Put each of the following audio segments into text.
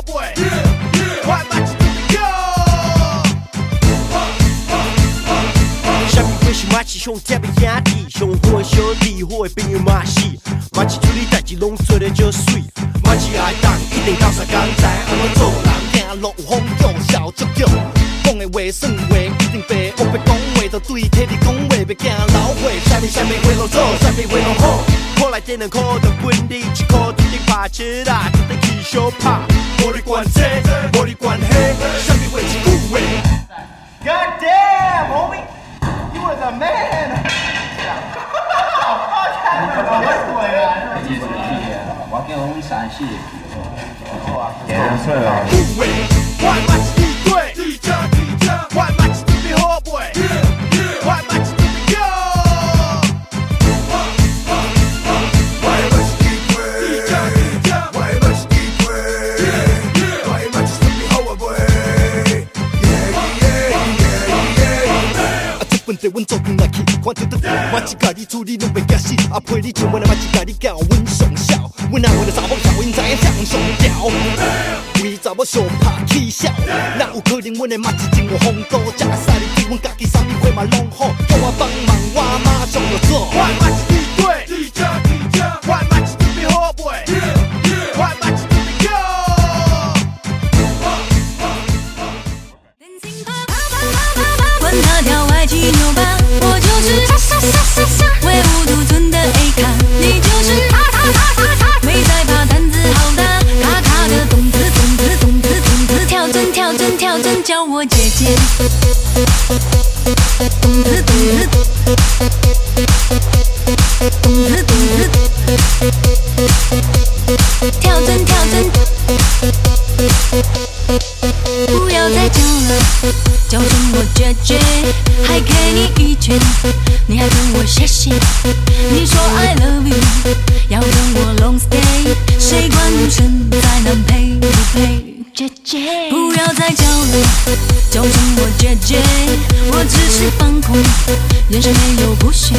季特别好买，换马季特别高。什么会是马奇上特别兄弟，上好的兄弟，好的朋友嘛是。马奇处理代志拢做得就水，马奇爱当一定到啥工知安怎做人，行路有风度，笑足足。讲的话算话一定白，我要讲话就对替你讲话，别惊老话。啥物啥物话拢做，啥物话拢好。考来电两块就分你一块，注定拍车啦，注定去小拍。无你管这，无你管那，啥物话一句话。God damn, homie, you was a man. 我叫阮三四句话，换马啊，这份地阮做阵来去，看到得马一家己处理拢袂惊死，阿陪你上班的马一家己教阮上孝，阮阿为了查某孝，因知影谁上吊，为查某上拍起笑，哪有可能阮的马一真有风度，食来晒你对阮家己啥物货嘛拢好，叫我帮忙我马上就做。叫我姐姐，跳针跳针。不要再叫了，叫声我姐姐，还给你一拳，你还跟我谢谢。你说 I love you，要跟我叫声我姐姐，我只是放空，眼神没有不屑。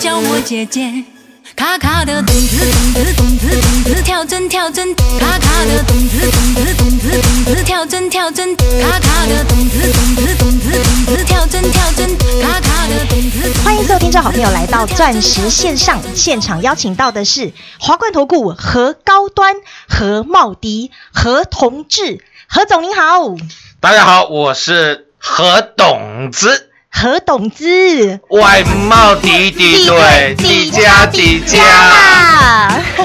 叫我姐姐。卡卡的咚子咚子咚子咚子，跳针跳针，卡卡的咚子咚子咚子咚子，跳针跳针，卡卡的咚子动子动子动子，跳针跳针，卡卡的动子。欢迎各位听众好朋友来到钻石线上现场，邀请到的是华冠投顾何高端、何茂迪、何同志，何总您好，大家好，我是何董子，何董子，外贸敌敌对，底加底加，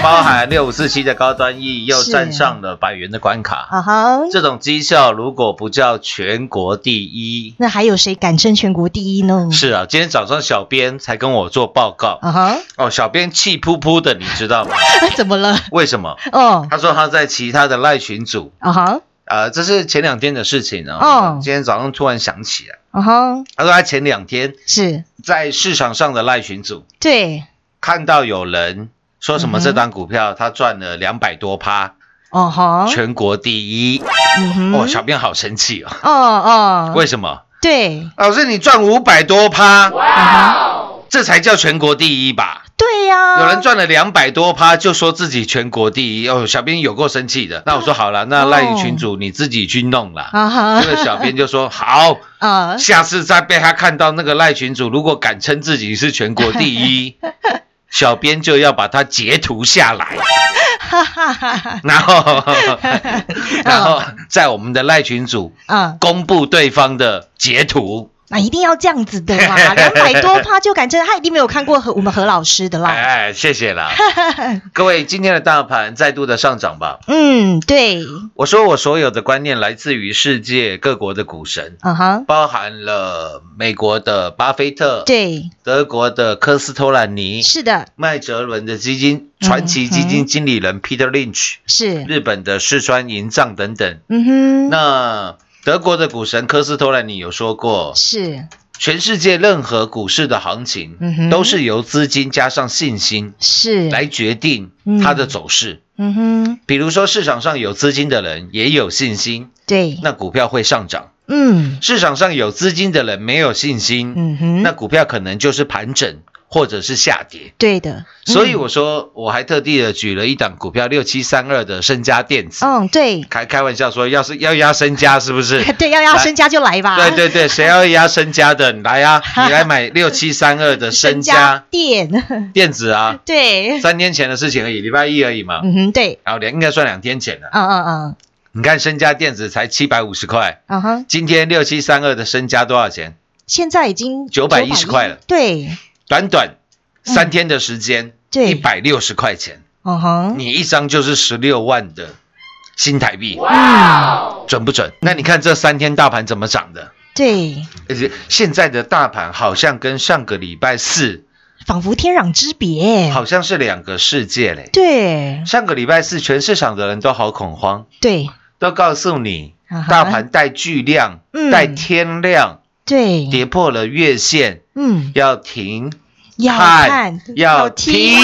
包含六五四七的高端 E 又站上了百元的关卡。啊哈，这种绩效如果不叫全国第一，那还有谁敢称全国第一呢？是啊，今天早上小编才跟我做报告啊哈，哦，小编气扑扑的，你知道吗？怎么了？为什么？哦，他说他在其他的赖群组啊哈，呃，这是前两天的事情啊。哦今天早上突然想起来，嗯哼，他说他前两天是在市场上的赖群组对，看到有人说什么这档股票他赚了两百多趴，哦吼，全国第一。哦，小编好生气哦。哦哦，为什么？对，老师，你赚五百多趴，哇这才叫全国第一吧？对呀，有人赚了两百多趴，就说自己全国第一。哦，小编有够生气的。那我说好了，那哦。赖群主你自己去弄啦。啊哈，这个小编就说好，啊，下次再被他看到那个赖群主，如果敢称自己是全国第一，小编就要把它截图下来，哈哈哈哈，然后 然后在我们的赖群主啊，公布对方的截图。那一定要这样子的啦，两百多趴就敢称，他一定没有看过何我们何老师的啦。哎，谢谢啦，各位，今天的大盘再度的上涨吧。嗯，对，我说我所有的观念来自于世界各国的股神，嗯哼，包含了美国的巴菲特，对，德国的科斯托兰尼，是的，麦哲伦的基金传奇基金经理人 Peter Lynch，是，日本的四川银藏等等。嗯哼，那德国的股神科斯托兰尼有说过，是，全世界任何股市的行情嗯都是由资金加上信心是，来决定它的走势。嗯哼，比如说市场上有资金的人也有信心，对，那股票会上涨；嗯。市场上有资金的人没有信心，嗯哼，那股票可能就是盘整或者是下跌。对的，所以我说，我还特地的举了一档股票六七三二的身家电子，嗯，对，开开玩笑说，要是要压身家是不是？对，要压身家就来吧，对对对，谁要压身家的，你来啊，你来买六七三二的身家电，电子啊，对，三天前的事情而已，礼拜一而已嘛，嗯哼，对，然后两应该算两天前了。嗯嗯嗯，你看身家电子才七百五十块，嗯哼，今天六七三二的身家多少钱？现在已经九百一十块了。对，短短三天的时间，嗯对。一百六十块钱，嗯哼，你一张就是十六万的新台币，嗯，准不准？那你看这三天大盘怎么涨的？对，而且现在的大盘好像跟上个礼拜四仿佛天壤之别，好像是两个世界嘞。对。上个礼拜四，全市场的人都好恐慌，对，都告诉你大盘带巨量嗯、带天量，对，跌破了月线，嗯，要停，要看看要听，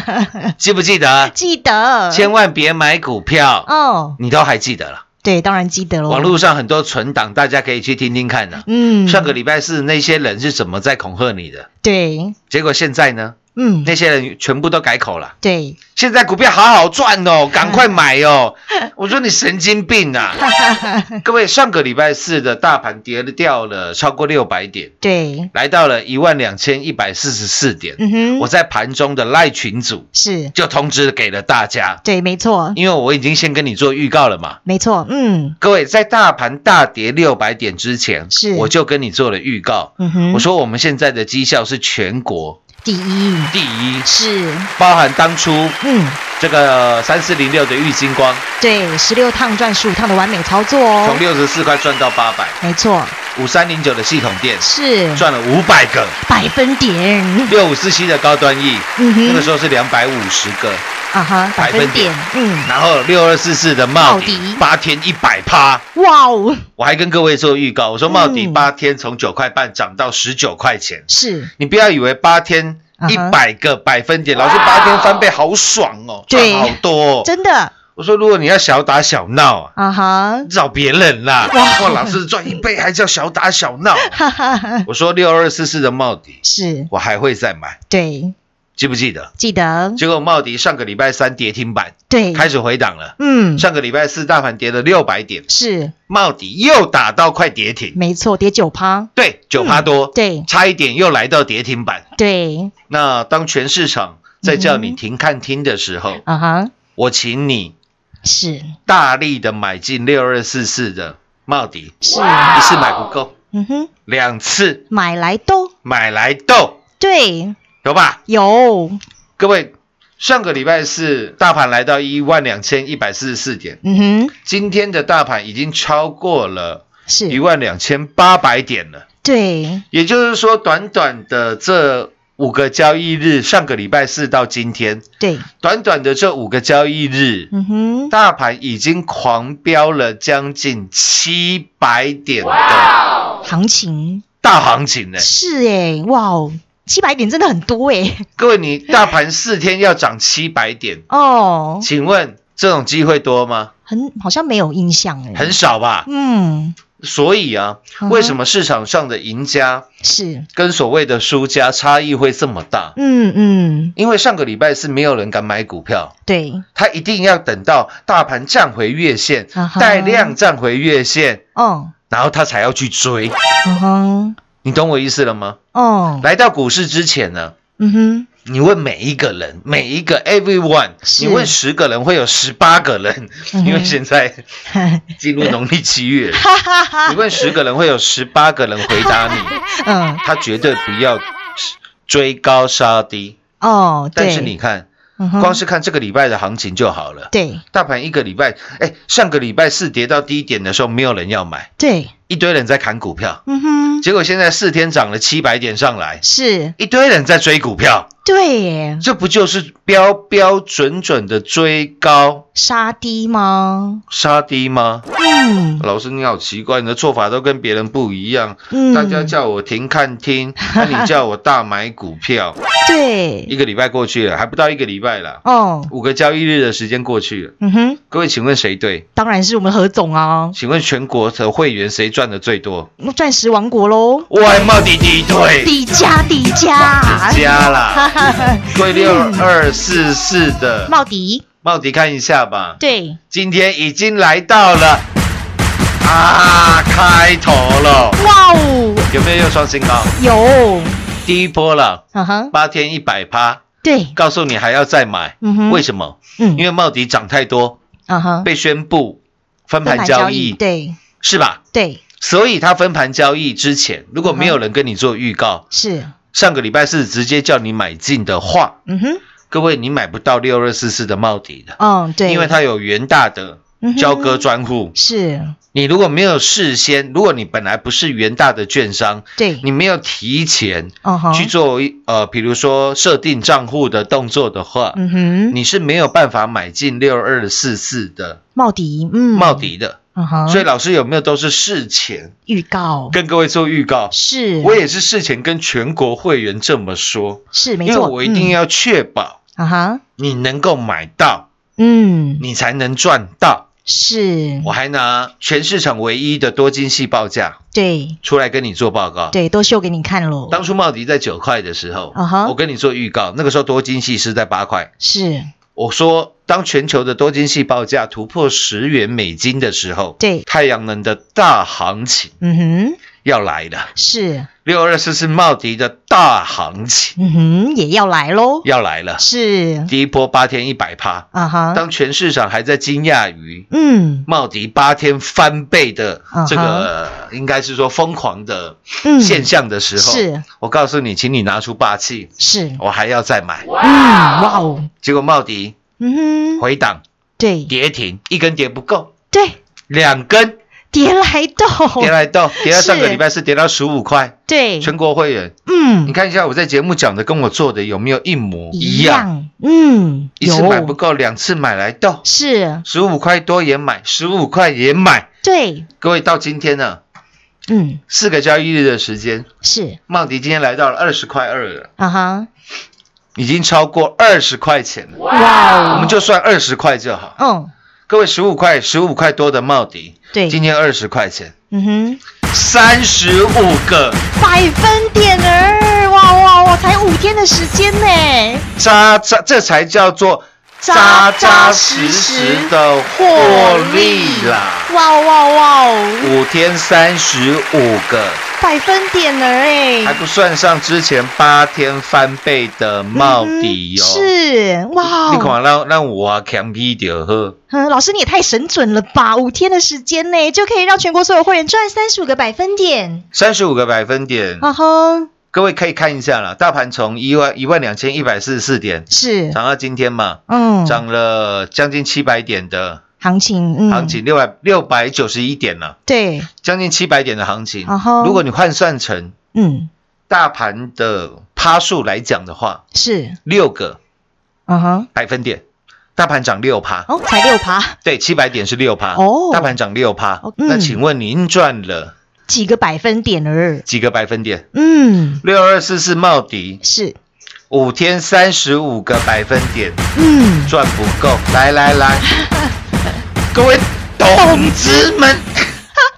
记不记得？记得，千万别买股票，哦，你都还记得了。对，当然记得了，网络上很多存档，大家可以去听听看的。嗯，上个礼拜四那些人是怎么在恐吓你的？对，结果现在呢？嗯，那些人全部都改口了。对，现在股票好好赚哦，赶快买哦！我说你神经病啊！各位，上个礼拜四的大盘跌了掉了超过六百点，对，来到了一万两千一百四十四点。嗯哼，我在盘中的赖群组是，就通知给了大家，对，没错，因为我已经先跟你做预告了嘛。没错，嗯，各位，在大盘大跌六百点之前，是我就跟你做了预告。嗯哼，我说我们现在的绩效是全国第一。第一，是，包含当初嗯，这个三四零六的玉金光，对，十六趟赚十五趟的完美操作哦。从，六十四块赚到八百，没错，五三零九的系统店是。赚了五百个，百分点，六五四七的高端 E，嗯哼。那个时候是两百五十个，啊哈，百分点，嗯，然后六二四四的茂茂迪迪。八天一百趴，哇哦，我还跟各位做预告，我说茂迪嗯。八天从九块半涨到十九块钱，是，你不要以为八天一百个百分点，老师八天翻倍好爽哦，对赚好多、哦。真的，我说如果你要小打小闹啊。啊哈，找别人啦！哇哇，老师赚一倍还叫小打小闹。哈哈哈，我说六二四四的帽底，是，我还会再买，对，记不记得？记得，结果茂迪上个礼拜三跌停板，对，开始回档了。嗯，上个礼拜四大盘跌了六百点，是，茂迪又打到快跌停，没错，跌九趴，对，九趴多，对。差一点又来到跌停板。对，那当全市场在叫你停看听的时候，啊哈，我请你是。大力的买进六二四四的茂迪，是，一次买不够，嗯哼，两次。买来都。买来斗，对，有吧？有，各位，上个礼拜四大盘来到一万两千一百四十四点，嗯哼，今天的大盘已经超过了是。一是，万两千八百点了。对，也就是说，短短的这五个交易日，上个礼拜四到今天，对，短短的这五个交易日，嗯哼，大盘已经狂飙了将近七百点的行情。大行情呢。是哎，哇哦，七百点真的很多哎，各位，你大盘四天要涨七百点，哦，请问这种机会多吗？很好像没有印象哎，很少吧。嗯，所以啊，为什么市场上的赢家是，跟所谓的输家差异会这么大？嗯嗯，因为上个礼拜是没有人敢买股票，对，他一定要等到大盘站回月线带量站回月线，哦，然后他才要去追。嗯哼，你懂我意思了吗？哦，来到股市之前呢，嗯哼，你问每一个人，每一个 everyone，你问十个人会有十八个人，因为现在 进入农历七月，哈哈哈你问十个人会有十八个人回答你，嗯，他绝对不要追高杀低。哦，对，但是你看，光是看这个礼拜的行情就好了。对。大盘一个礼拜，哎，上个礼拜四跌到低点的时候，没有人要买，对，一堆人在砍股票，嗯哼，结果现在四天涨了七百点上来，是，一堆人在追股票，对耶，这不就是标标准准的追高杀低吗？杀低吗？嗯。老师你好奇怪，你的做法都跟别人不一样。嗯，大家叫我停看听，那你叫我大买股票，对。一对，个礼拜过去了，还不到一个礼拜了，哦，五个交易日的时间过去了。嗯哼，各位，请问谁对？当然是我们何总啊，请问全国的会员谁赚的最多？钻石王国喽，我还冒底低对，底价底价，加啦，各位六二四四的。茂迪，茂迪看一下吧，对，今天已经来到了啊开头了，哇哦，有没有又创新高？有，第一波了，嗯哼，八天一百趴，对，告诉你还要再买，嗯哼，为什么？嗯。因为茂迪涨太多，嗯哼，被宣布分分盘交易，对。是吧？对，所以他分盘交易之前，如果没有人跟你做预告，是，上个礼拜四直接叫你买进的话，嗯哼，各位你买不到六二四四的茂迪的，嗯，对，因为它有元大的交割专户。是，你如果没有事先，如果你本来不是元大的券商，对，你没有提前去做呃，比如说设定账户的动作的话，嗯哼，你是没有办法买进六二四四的茂迪，嗯，茂，迪的。所以老师有没有都是事前预告。跟各位做预告？是，我也是事前跟全国会员这么说，是没错，嗯，我一定要确保啊哈，你能够买到，嗯，你才能赚到。是，我还拿全市场唯一的多晶细报价对。出来跟你做报告。对，都秀给你看喽，当初茂迪在九块的时候啊哈。我跟你做预告，那个时候多晶细是在八块。是，我说，当全球的多晶细报价突破十元美金的时候，对。太阳能的大行情。嗯哼，要来了。是，六二四是茂迪的大行情。嗯哼，也要来喽，要来了。是，第一波八天一百趴，啊哈，当全市场还在惊讶于嗯。茂迪八天翻倍的这个，应该是说疯狂的嗯，现象的时候，是。我告诉你，请你拿出霸气，是，我还要再买。嗯，哇哦，结果茂迪嗯哼，回档对。跌停，一根跌不够，对，两根跌来豆，跌来到，跌到上个是礼拜是。跌到十五块，对，全国会员，嗯。你，看一下我在节目讲的跟我做的有没有一模一一样？嗯，一次买不有，够，两次买来到，是，十五块多也买，十五块也买。对，各位到今天呢，嗯，四个交易日的时间，是，茂迪今天来到了二十块二了，啊哈，已经超过二十块钱了。哇哦，我们就算二十块就好。嗯，各位十五块、十五块多的茂迪，对，今天二十块钱，嗯哼，三十五个。百分点儿，哇哇哇，才五天的时间呢，这这，这才叫做扎扎实实的获利啦！哇哇哇哦，五天三十五个，百分点了哎，还不算上之前八天翻倍的帽底哟哦。，是，哇哦，你看让让我强批掉呵，嗯，老师你也太神准了吧！五天的时间内就可以让全国所有会员赚三十五个百分点，三十五个百分点，啊哈，各位可以看一下了，大盘从一万一万两千一百四十四点是，涨到今天嘛，嗯，涨了将近七百点的行情，嗯，行情，六百六百九十一点了，对，将近七百点的行情。然后。如果你换算成嗯，大盘的趴数来讲的话，是，六个嗯哼，百分点，大盘涨六趴，哦，才六趴，对，七百点是六趴，哦。大盘涨六趴。那请问您赚了几个百分点儿？几个百分点？嗯，六二四是茂迪是，五天三十五个百分点，嗯，赚不够，来来来，各位董子们，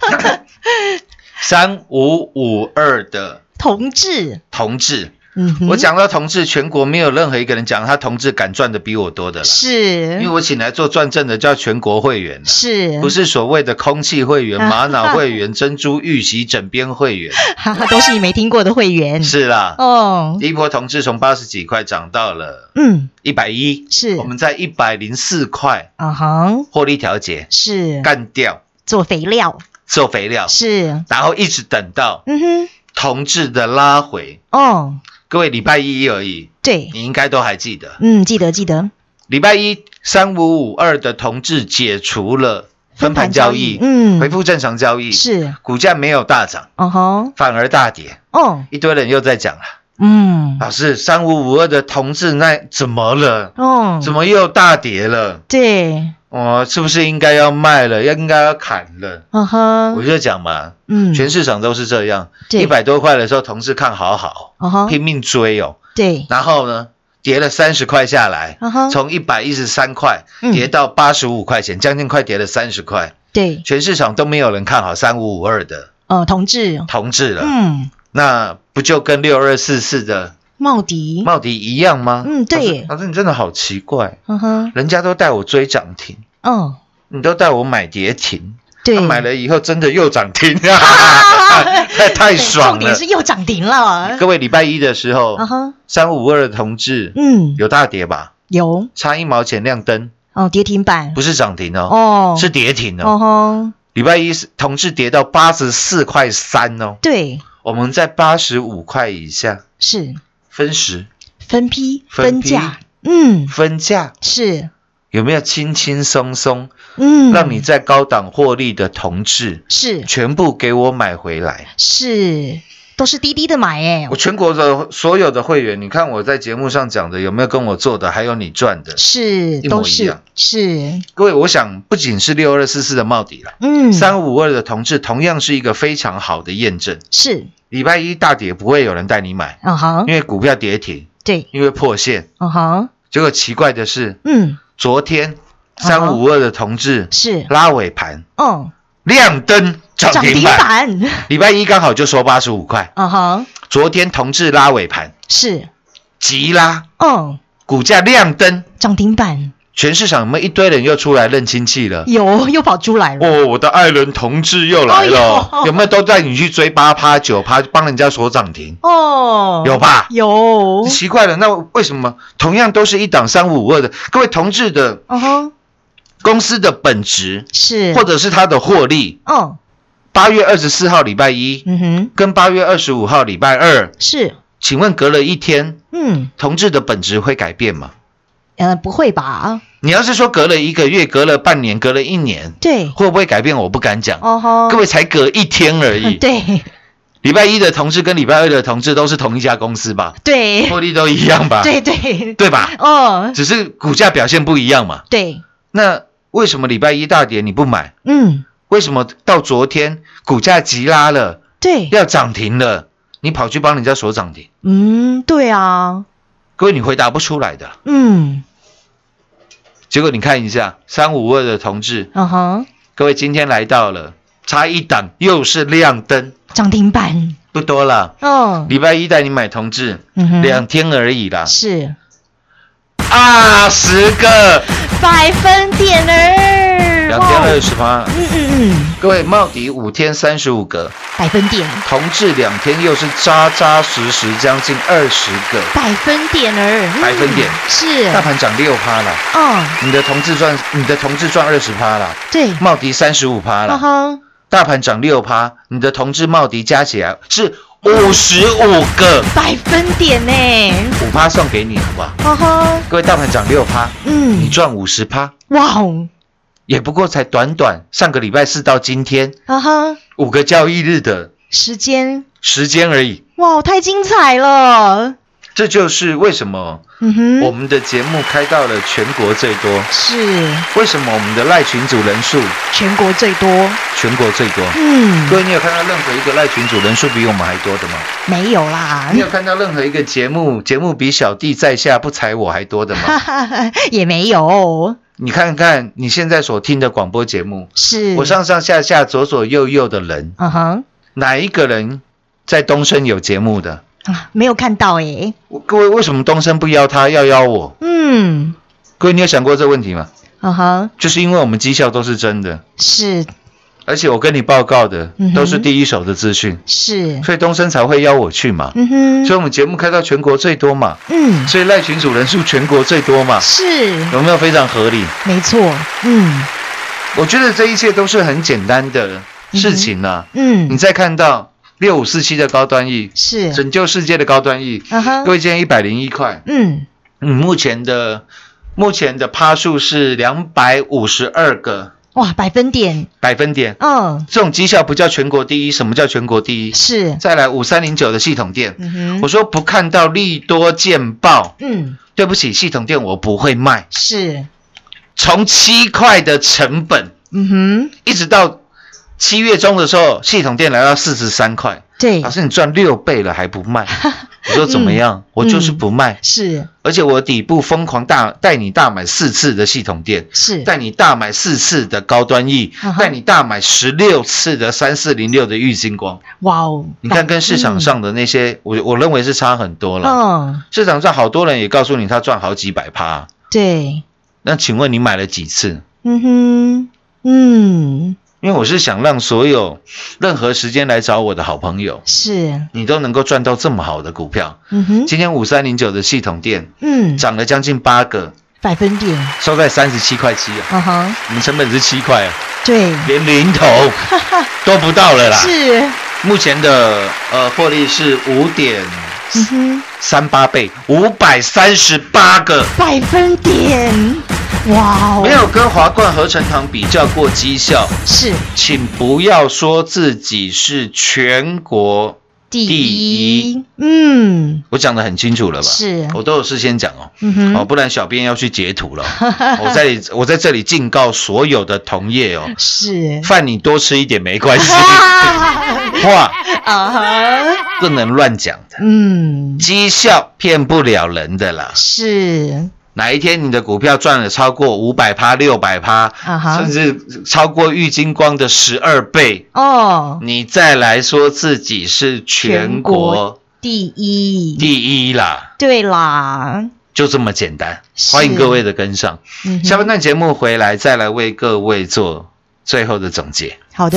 三五五二的同志，同志，嗯，我讲到同志，全国没有任何一个人讲他同志敢赚的比我多的了，是。因为我请来做转正的叫全国会员啦是，不是所谓的空气会员、玛瑙会员、珍珠玉玺枕边会员，哈哈，都是你没听过的会员，是啦。哦，第一波同志从八十几块涨到了嗯，一百一，是。我们在一百零四块啊哈，获利调节，是。干掉。做肥料，做肥料，是，然后一直等到嗯哼，同志的拉回。哦，各位礼拜一而已，对，你应该都还记得，嗯，记得记得，礼拜一三五五二的同志解除了分盘交易，嗯，恢复正常交易，是，股价没有大涨，哦吼，反而大跌。哦，一堆人又在讲了，嗯，老师，三五五二的同志那怎么了？哦，怎么又大跌了？对，我、是不是应该要卖了？要应该要砍了？嗯哼。我，就讲嘛，嗯，全市场都是这样，对。一百多块的时候，同事看好好，哦吼，拼命追哦，对，然后呢，跌了三十块下来嗯哼，从一百一十三块嗯。跌到八十五块钱，将近快跌了三十块，对，全市场都没有人看好三五五二的哦，同志，同志了，嗯，那不就跟六二四四的茂迪，茂迪一样吗？嗯对耶。老师，你真的好奇怪，嗯哼，人家都带我追涨停，嗯，你都带我买跌停，对，啊买了以后真的又涨停，太 太爽了。重点是。又涨停了，各位礼拜一的时候嗯，哼，三五二的同志嗯，有大跌吧？有，差一毛钱亮灯，哦，跌停板，不是涨停哦，哦，是跌停哦。哦。吼，礼拜一是同志跌到八十四块三哦，对，我们在八十五块以下。是分时。分批分价，嗯，分价，是，有没有轻轻松松嗯，让你在高档获利的同志是。全部给我买回来？是。都是滴滴的买哎我，全国的所有的会员，你看我在节目上讲的有没有跟我做的，还有你赚的？是一模都是一样。是，各位，我想不仅是。六二四四的帽底了，嗯，三五二的同志同样是一个非常好的验证。是，礼拜一大跌不会有人带你买，嗯哼，因为股票跌停，对，因为破线。嗯哼，结果奇怪的是，嗯，昨天三五二的同志是，拉尾盘嗯，亮灯涨涨停板，礼拜一刚好就收八十五块。嗯哼，昨天同志拉尾盘是，急拉，嗯，股价亮灯，涨停板全市场有没有一堆人又出来认亲戚了？有又跑出来了，哦，我的爱人同志又来了，有。没有都带你去追八趴九趴，帮人家锁涨停？哦，有吧？有，奇怪了，那为什么同样都是一档三五五二的，各位同志的公司的本质，是，或者是它的获利，嗯。八月二十四号礼拜一嗯哼，跟八月二十五号礼拜二，是，请问隔了一天，嗯，同志的本质会改变吗？呃，不会吧？你要是说隔了一个月、隔了半年、隔了一年，对，会不会改变？我不敢讲。哦吼，各位才隔一天而已。对礼拜一的同志跟礼拜二的同志都是同一家公司吧？对获利都一样吧？对对，对吧？哦，只是股价表现不一样嘛。对，那为什么礼拜一大跌你不买？嗯，为什么到昨天股价急拉了，对，要涨停了，你跑去帮人家锁涨停？嗯，对啊，各位你回答不出来的。嗯，结果你看一下三五二的同志，嗯哼，各位今天来到了，差一档又是亮灯，涨停板，不多了。哦，礼拜一带你买同志，嗯，两天而已啦。是。啊，十个，百分点儿，两天二十趴。嗯嗯嗯，各位，茂迪五天三十五个，百分点，同志两天又是扎扎实实将近二十个，百分点儿，嗯百分点。是，大盘涨六趴了，哦，你的同志赚，你的同志赚二十趴了，对，茂迪三十五趴哈了，哈，大盘涨六趴，你的同志茂迪加起来是五十五个，百分点呢，五趴送给你好不好？哈哈，各位，大盘涨六趴，嗯。你嗯，赚五十趴，哇哦，也不过才短短上个礼拜四到今天啊哈，五个交易日的时间，时间而已。哇，太精彩了，这就是为什么嗯哼，我们的节目开到了全国最多，是。为什么我们的赖群组人数全国最多，全国最多。嗯。各，位，你有看到任何一个赖群组人数比我们还多的吗？没有啦。你，有看到任何一个节目节目比小弟在下不踩我还多的吗？也没有，你看看你现在所听的广播节目，是。我上上下下左左右右的人，嗯哼。哪一个人在东升有节目的？啊，没有看到哎，我各位为什么东升不邀他，要邀我？嗯，各位，你有想过这个问题吗？嗯哼，就是因为我们绩效都是真的，是而且我跟你报告的都是第一手的资讯，是，所以东升才会邀我去嘛。嗯哼，所以我们节目开到全国最多嘛，嗯，所以赖群主人数全国最多嘛，是。有没有非常合理？没错，嗯。我觉得这一切都是很简单的事情呐、你嗯，再看到六五四七的高端 E，是，拯救世界的高端 E，嗯哼各位今天一百零一块，嗯，嗯，目前的目前的趴数是两百五十二个哇，百分点，百分点，嗯，这种绩效不叫全国第一，什么叫全国第一？是，再来五三零九的系统店，嗯哼，我说不看到利多见报，嗯，对不起，系统店我不会卖。是，从七块的成本，嗯哼，一直到七月中的时候，系统店来到四十三块，对。老，师你赚六倍了还不卖？我说怎么样？我就是不卖，是而且我底部疯狂大带你大买四次的系统店，是，带你大买四次的高端 E，嗯哼带你大买十六次的三四零六的玉金光。哇哦，你看跟市场上的那些，我我认为是差很多了。嗯，市场上好多人也告诉你他赚好几百趴，对，那请问你买了几次？嗯哼，嗯，因为我是想让所有任何时间来找我的好朋友，是，你都能够赚到这么好的股票。嗯哼，今天五三零九的系统店嗯，涨了将近八个，百分点，收在三十七块七啊，嗯哼，我们成本是七块啊，对，连零头 都不到了啦。是，目前的呃获利是五点三八倍，五百三十八个。百分点，哇哦，没有跟华冠合成堂比较过绩效，是。请不要说自己是全国第第一，嗯，我讲的很清楚了吧？是。我都有事先讲哦，嗯哦，不然小编要去截图了。哦。我在我在这里警告所有的同业哦，是，饭你多吃一点没关系，啊哈，不能乱讲的，嗯，绩效骗不了人的啦。是，哪一天你的股票赚了超过五百趴、六百趴，甚至超过玉金光的十二倍，哦，你再来说自己是全国第一，第一啦，对啦，就这么简单。欢迎各位的跟上。嗯下半段节目回来，再来为各位做最后的总结。好的，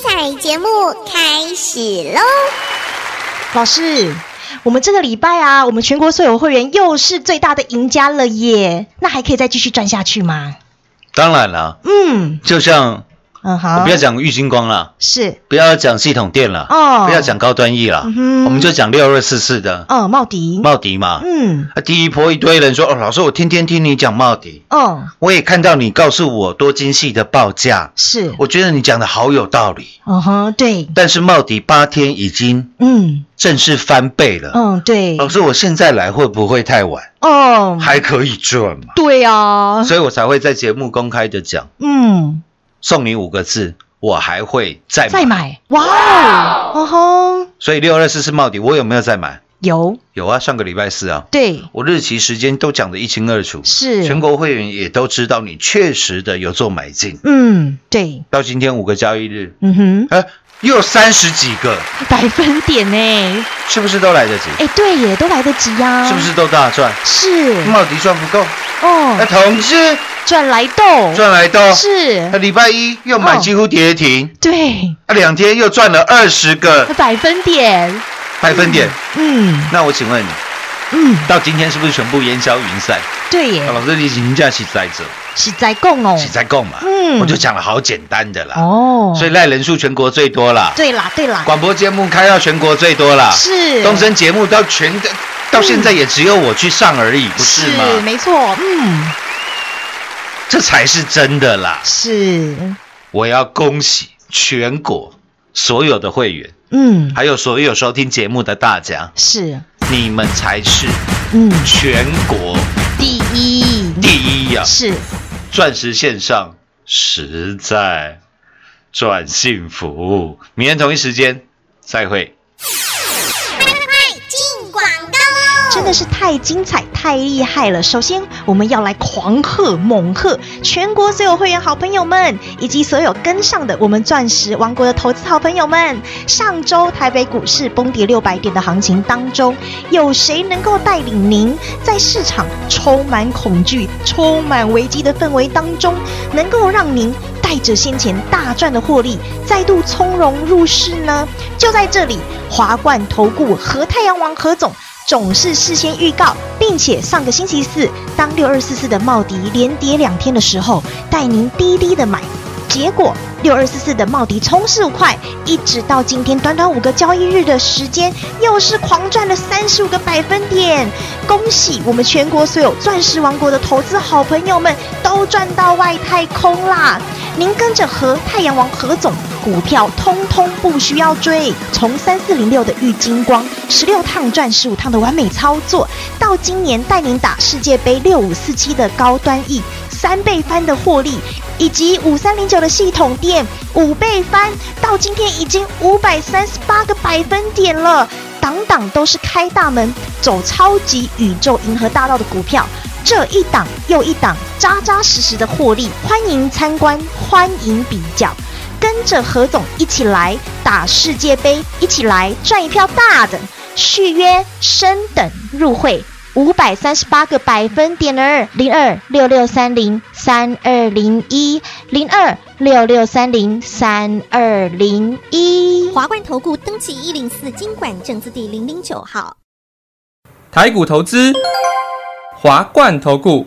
精彩节目开始喽！老师。我们这个礼拜啊，我们全国所有会员又是最大的赢家了耶！那还可以再继续赚下去吗？当然了，嗯就像嗯好，不要讲玉金光了，是。不要讲系统店了，哦。不要讲高端 E 了，嗯我们就讲六二四四的。哦茂迪，茂迪嘛。嗯。啊，第一波一堆人说，哦，老师，我天天听你讲茂迪，哦。我也看到你告诉我多精细的报价，是，我觉得你讲的好有道理。嗯哼对，但是茂迪八天已经嗯。正式翻倍了，嗯对，老师，我现在来会不会太晚？哦。还可以赚嘛？对啊，所以我才会在节目公开的讲，嗯送你五个字，我还会再买。再买？哇哦，哦吼！所以六二四是冒底，我有没有再买？有，有啊，上个礼拜四啊，对，我日期时间都讲得一清二楚，是。全国会员也都知道你确实的有做买进，嗯，对，到今天五个交易日，嗯哼，哎，又有三十几个，百分点呢？是不是都来得及？哎，对耶，都来得及呀，是不是都大赚？是，茂迪赚不够，哦。那，，同志赚来豆，赚来豆，是。那，礼拜一又买哦几乎跌停，对，那两天又赚了二十个。百分点，百分点。嗯。那我请问你，嗯，到今天是不是全部烟消云散？对耶。啊，老师，你评价是在这，是在供哦，是在供嘛？嗯。我就讲了好简单的啦。哦，所以赖人数全国最多啦，对啦对啦，广播节目开到全国最多啦，是。东升节目到全到现在也只有我去上而已，不是吗？没错，嗯，这才是真的啦！是，我要恭喜全国所有的会员，嗯，还有所有收听节目的大家，是，你们才是嗯，全国第一，第一呀、是，钻石线上实在赚幸福。明天同一时间再会。真的是太精彩、太厉害了！首先，我们要来狂贺、猛贺全国所有会员好朋友们，以及所有跟上的我们钻石王国的投资好朋友们。上周台北股市崩跌六百点的行情当中，有谁能够带领您在市场充满恐惧、充满危机的氛围当中，能够让您带着先前大赚的获利，再度从容入市呢？就在这里，华冠投顾和太阳王何总。总是事先预告，并且上个星期四，当六二四四的茂迪连跌两天的时候，带您低低的买，结果六二四四的茂迪冲十五块，一直到今天短短五个交易日的时间，又是狂赚了三十五个百分点。恭喜我们全国所有钻石王国的投资好朋友们，都赚到外太空啦！您跟着和太阳王何总。股票通通不需要追，从三四零六的玉金光十六趟赚十五趟的完美操作，到今年带您打世界杯六五四七的高端 E 三倍翻的获利，以及五三零九的系统店五倍翻，到今天已经五百三十八个百分点了，档档都是开大门走超级宇宙银河大道的股票。这一档又一档，扎扎实实的获利，欢迎参观，欢迎比较。跟着何总一起来打世界杯，一起来赚一票大的！续约升等入会五百三十八个百分点儿，零二六六三零三二零一零二六六三零三二零一。华冠投顾登记一零四经管证字第零零九号。台股投资，华冠投顾。